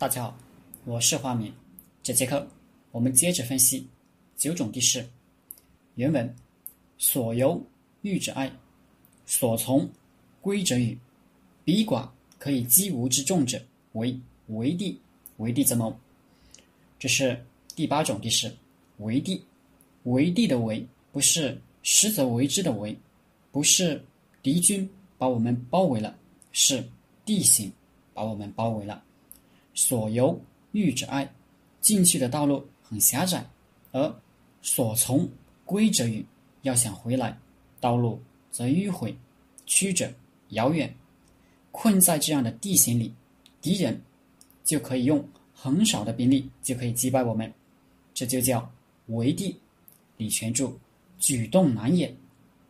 大家好，我是花明。这节课我们接着分析九种地势。原文：所由欲者爱，所从归者与。彼寡可以击无之众者，为为地，为地则谋。这是第八种地势。为地，为地的为不是实则为之的为，不是敌军把我们包围了，是地形把我们包围了。所由欲者爱，进去的道路很狭窄；而所从归者远，要想回来，道路则迂回，曲折遥远。困在这样的地形里，敌人就可以用很少的兵力就可以击败我们，这就叫围地。李全柱：举动难也。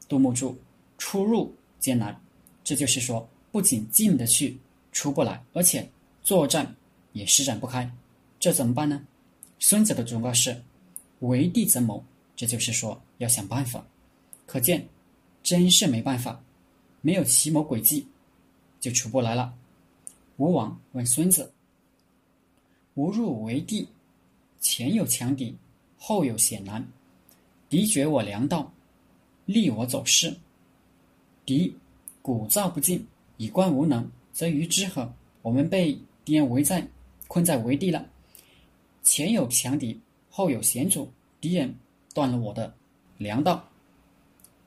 杜牧注：出入艰难。这就是说，不仅进得去，出不来，而且作战。也施展不开，这怎么办呢？孙子的忠告是“为地则谋”，这就是说要想办法。可见，真是没办法，没有奇谋诡计，就出不来了。吴王问孙子：“吾入为地，前有强敌，后有险难，敌绝我粮道，利我走势。敌鼓噪不进，以观无能，则于之何？我们被敌人围在。”困在围地了，前有强敌，后有险阻，敌人断了我的粮道，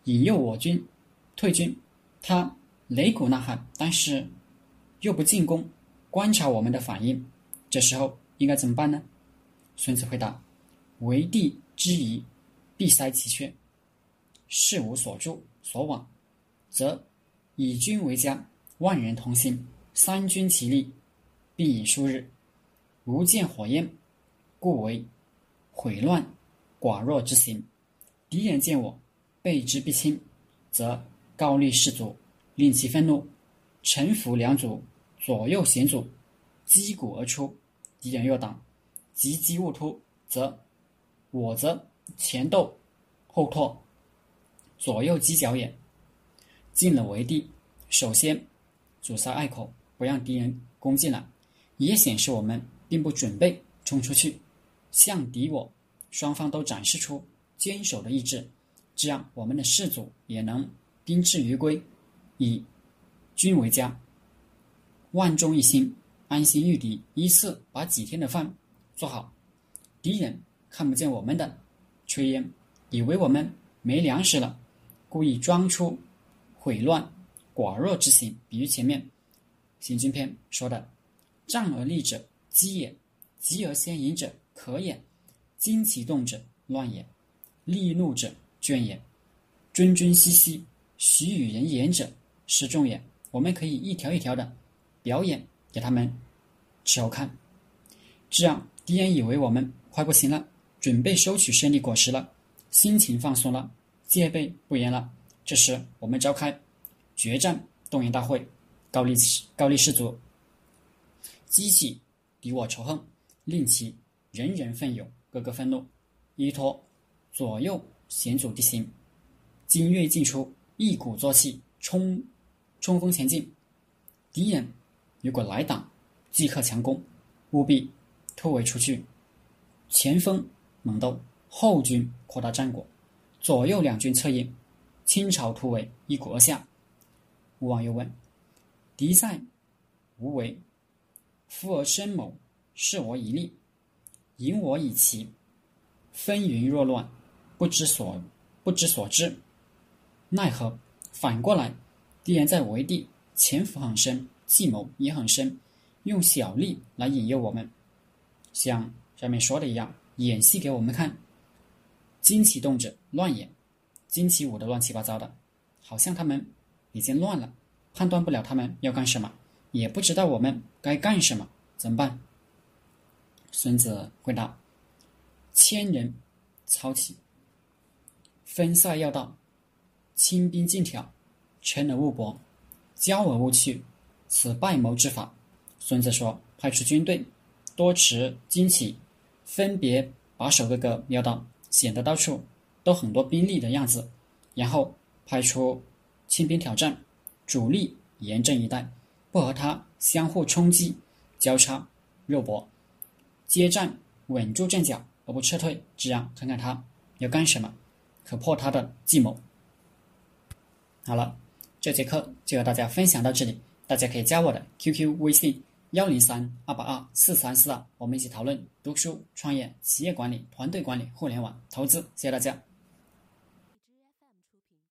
引诱我军退军。他擂鼓呐喊，但是又不进攻，观察我们的反应。这时候应该怎么办呢？孙子回答：“围地之宜，必塞其缺，事无所住所往，则以军为家，万人同心，三军齐力，必以数日。”如见火焰，故为毁乱寡弱之行。敌人见我备之必侵，则高丽士卒，令其愤怒，臣服两组，左右险阻，击鼓而出。敌人若挡，急击勿突，则我则前斗后拓，左右犄角也。进了围地，首先阻塞隘口，不让敌人攻进来，也显示我们。并不准备冲出去，向敌我双方都展示出坚守的意志，这样我们的士卒也能宾至于归，以军为家，万众一心，安心御敌，一次把几天的饭做好。敌人看不见我们的炊烟，以为我们没粮食了，故意装出毁乱寡弱之行。比喻前面《行军篇》说的“战而立者”。饥也，急而先淫者可也；惊其动者乱也；利怒者倦也；谆谆兮兮，许与人言者失众也。我们可以一条一条的表演给他们吃后看，这样敌人以为我们快不行了，准备收取胜利果实了，心情放松了，戒备不严了。这时我们召开决战动员大会，高力士高力士卒激起。敌我仇恨，令其人人奋勇，个个愤怒，依托左右险阻地形，精锐尽出，一鼓作气，冲冲锋前进。敌人如果来挡，即刻强攻，务必突围出去。前锋猛斗，后军扩大战果，左右两军策应，倾巢突围，一鼓而下。吴王又问：“敌在无为？”夫而生谋，视我以利，引我以奇，纷纭若乱，不知所不知所知，奈何？反过来，敌人在围地，潜伏很深，计谋也很深，用小利来引诱我们，像上面说的一样，演戏给我们看。惊奇动者乱演，惊奇舞的乱七八糟的，好像他们已经乱了，判断不了他们要干什么。也不知道我们该干什么，怎么办？孙子回答：“千人操起，分塞要道，轻兵进挑，乘而勿搏，骄而勿去，此败谋之法。”孙子说：“派出军队，多持旌旗，分别把守各个要道，显得到处都很多兵力的样子。然后派出轻兵挑战，主力严阵以待。”不和他相互冲击、交叉，肉搏，接战稳住阵脚而不撤退，这样看看他要干什么，可破他的计谋。好了，这节课就和大家分享到这里，大家可以加我的 QQ 微信幺零三二八二四三四二，我们一起讨论读书、创业、企业管理、团队管理、互联网投资。谢谢大家。